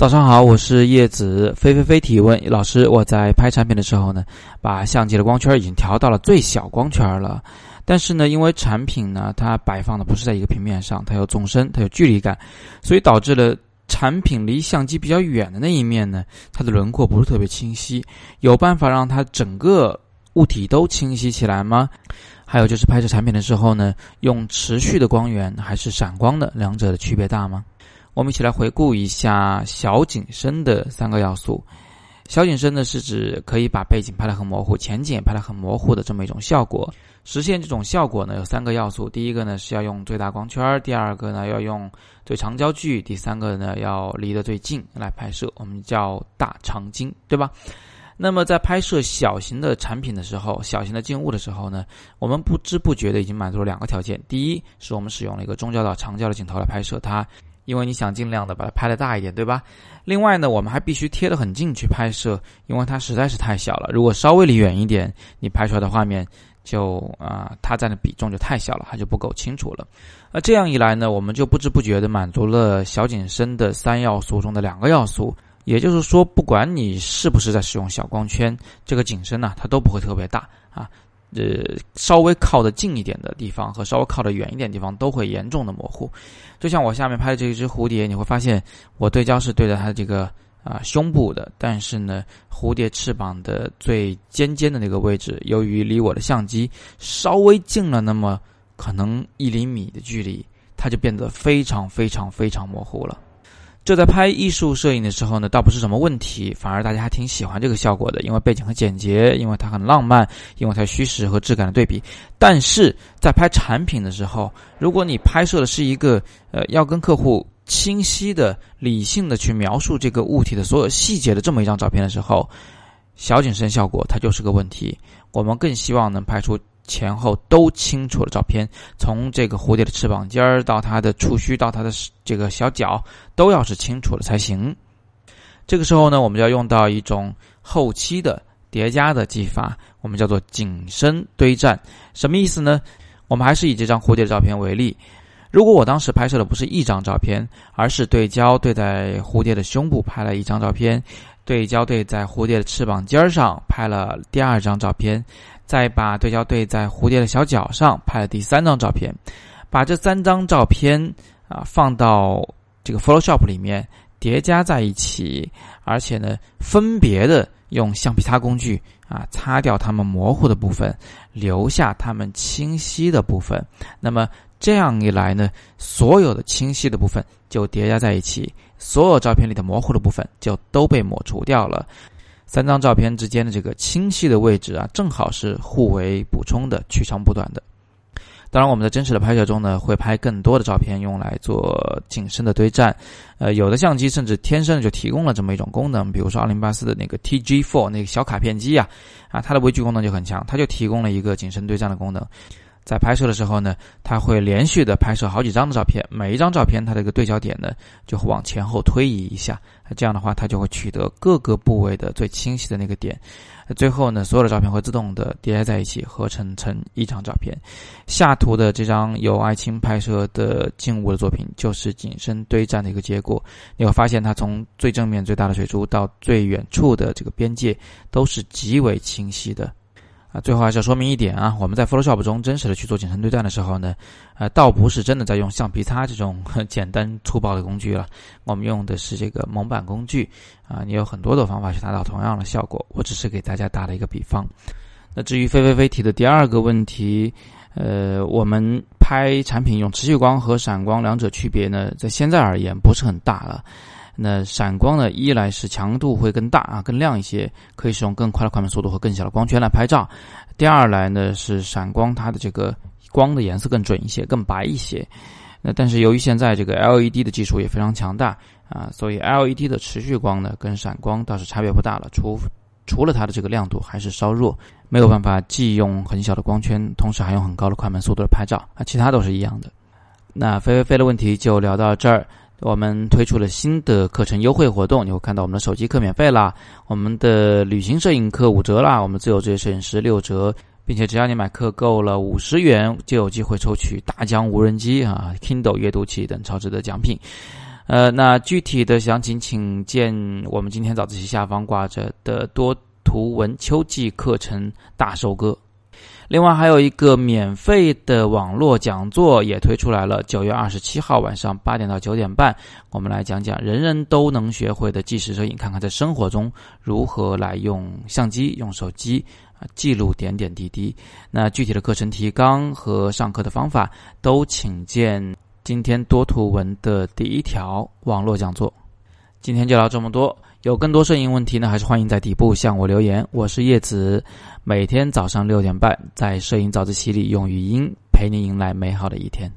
早上好，我是叶子飞飞飞提问老师。我在拍产品的时候呢，把相机的光圈已经调到了最小光圈了。但是呢，因为产品呢，它摆放的不是在一个平面上，它有纵深，它有距离感，所以导致了产品离相机比较远的那一面呢，它的轮廓不是特别清晰。有办法让它整个物体都清晰起来吗？还有就是拍摄产品的时候呢，用持续的光源还是闪光的，两者的区别大吗？我们一起来回顾一下小景深的三个要素。小景深呢，是指可以把背景拍得很模糊，前景也拍得很模糊的这么一种效果。实现这种效果呢，有三个要素：第一个呢是要用最大光圈；第二个呢要用最长焦距；第三个呢要离得最近来拍摄，我们叫大长今，对吧？那么在拍摄小型的产品的时候，小型的静物的时候呢，我们不知不觉的已经满足了两个条件：第一，是我们使用了一个中焦到长焦的镜头来拍摄它。因为你想尽量的把它拍的大一点，对吧？另外呢，我们还必须贴得很近去拍摄，因为它实在是太小了。如果稍微离远一点，你拍出来的画面就啊，它占的比重就太小了，它就不够清楚了。那这样一来呢，我们就不知不觉的满足了小景深的三要素中的两个要素。也就是说，不管你是不是在使用小光圈，这个景深呢，它都不会特别大啊。呃，稍微靠得近一点的地方和稍微靠得远一点地方都会严重的模糊。就像我下面拍的这一只蝴蝶，你会发现我对焦是对着它这个啊胸部的，但是呢，蝴蝶翅膀的最尖尖的那个位置，由于离我的相机稍微近了那么可能一厘米的距离，它就变得非常非常非常模糊了。这在拍艺术摄影的时候呢，倒不是什么问题，反而大家还挺喜欢这个效果的，因为背景很简洁，因为它很浪漫，因为它虚实和质感的对比。但是在拍产品的时候，如果你拍摄的是一个呃要跟客户清晰的、理性的去描述这个物体的所有细节的这么一张照片的时候，小景深效果它就是个问题。我们更希望能拍出。前后都清楚的照片，从这个蝴蝶的翅膀尖儿到它的触须到它的这个小脚，都要是清楚的才行。这个时候呢，我们就要用到一种后期的叠加的技法，我们叫做景深堆栈。什么意思呢？我们还是以这张蝴蝶的照片为例。如果我当时拍摄的不是一张照片，而是对焦对在蝴蝶的胸部拍了一张照片，对焦对在蝴蝶的翅膀尖儿上拍了第二张照片。再把对焦对在蝴蝶的小脚上拍了第三张照片，把这三张照片啊放到这个 Photoshop 里面叠加在一起，而且呢分别的用橡皮擦工具啊擦掉它们模糊的部分，留下它们清晰的部分。那么这样一来呢，所有的清晰的部分就叠加在一起，所有照片里的模糊的部分就都被抹除掉了。三张照片之间的这个清晰的位置啊，正好是互为补充的，取长补短的。当然，我们在真实的拍摄中呢，会拍更多的照片用来做景深的堆栈。呃，有的相机甚至天生就提供了这么一种功能，比如说奥林巴斯的那个 T G Four 那个小卡片机啊，啊，它的微距功能就很强，它就提供了一个景深堆栈的功能。在拍摄的时候呢，它会连续的拍摄好几张的照片，每一张照片它的一个对焦点呢就会往前后推移一下，这样的话它就会取得各个部位的最清晰的那个点，最后呢所有的照片会自动的叠加在一起合成成一张照片。下图的这张由爱青拍摄的静物的作品就是景深堆栈的一个结果，你会发现它从最正面最大的水珠到最远处的这个边界都是极为清晰的。啊，最后还是要说明一点啊，我们在 Photoshop 中真实的去做景深堆栈的时候呢，呃，倒不是真的在用橡皮擦这种简单粗暴的工具了，我们用的是这个蒙版工具啊，你有很多的方法去达到同样的效果，我只是给大家打了一个比方。那至于飞飞飞提的第二个问题，呃，我们拍产品用持续光和闪光两者区别呢，在现在而言不是很大了。那闪光呢，一来是强度会更大啊，更亮一些，可以使用更快的快门速度和更小的光圈来拍照；第二来呢是闪光它的这个光的颜色更准一些，更白一些。那但是由于现在这个 LED 的技术也非常强大啊，所以 LED 的持续光呢跟闪光倒是差别不大了，除除了它的这个亮度还是稍弱，没有办法既用很小的光圈，同时还用很高的快门速度来拍照啊，其他都是一样的。那飞飞飞的问题就聊到这儿。我们推出了新的课程优惠活动，你会看到我们的手机课免费啦，我们的旅行摄影课五折啦，我们自由职业摄影师六折，并且只要你买课够了五十元，就有机会抽取大疆无人机啊、Kindle 阅读器等超值的奖品。呃，那具体的详情请见我们今天早自习下方挂着的多图文秋季课程大收割。另外还有一个免费的网络讲座也推出来了，九月二十七号晚上八点到九点半，我们来讲讲人人都能学会的纪实摄影，看看在生活中如何来用相机、用手机啊记录点点滴滴。那具体的课程提纲和上课的方法都请见今天多图文的第一条网络讲座。今天就聊这么多。有更多摄影问题呢，还是欢迎在底部向我留言。我是叶子，每天早上六点半在摄影早自习里用语音陪你迎来美好的一天。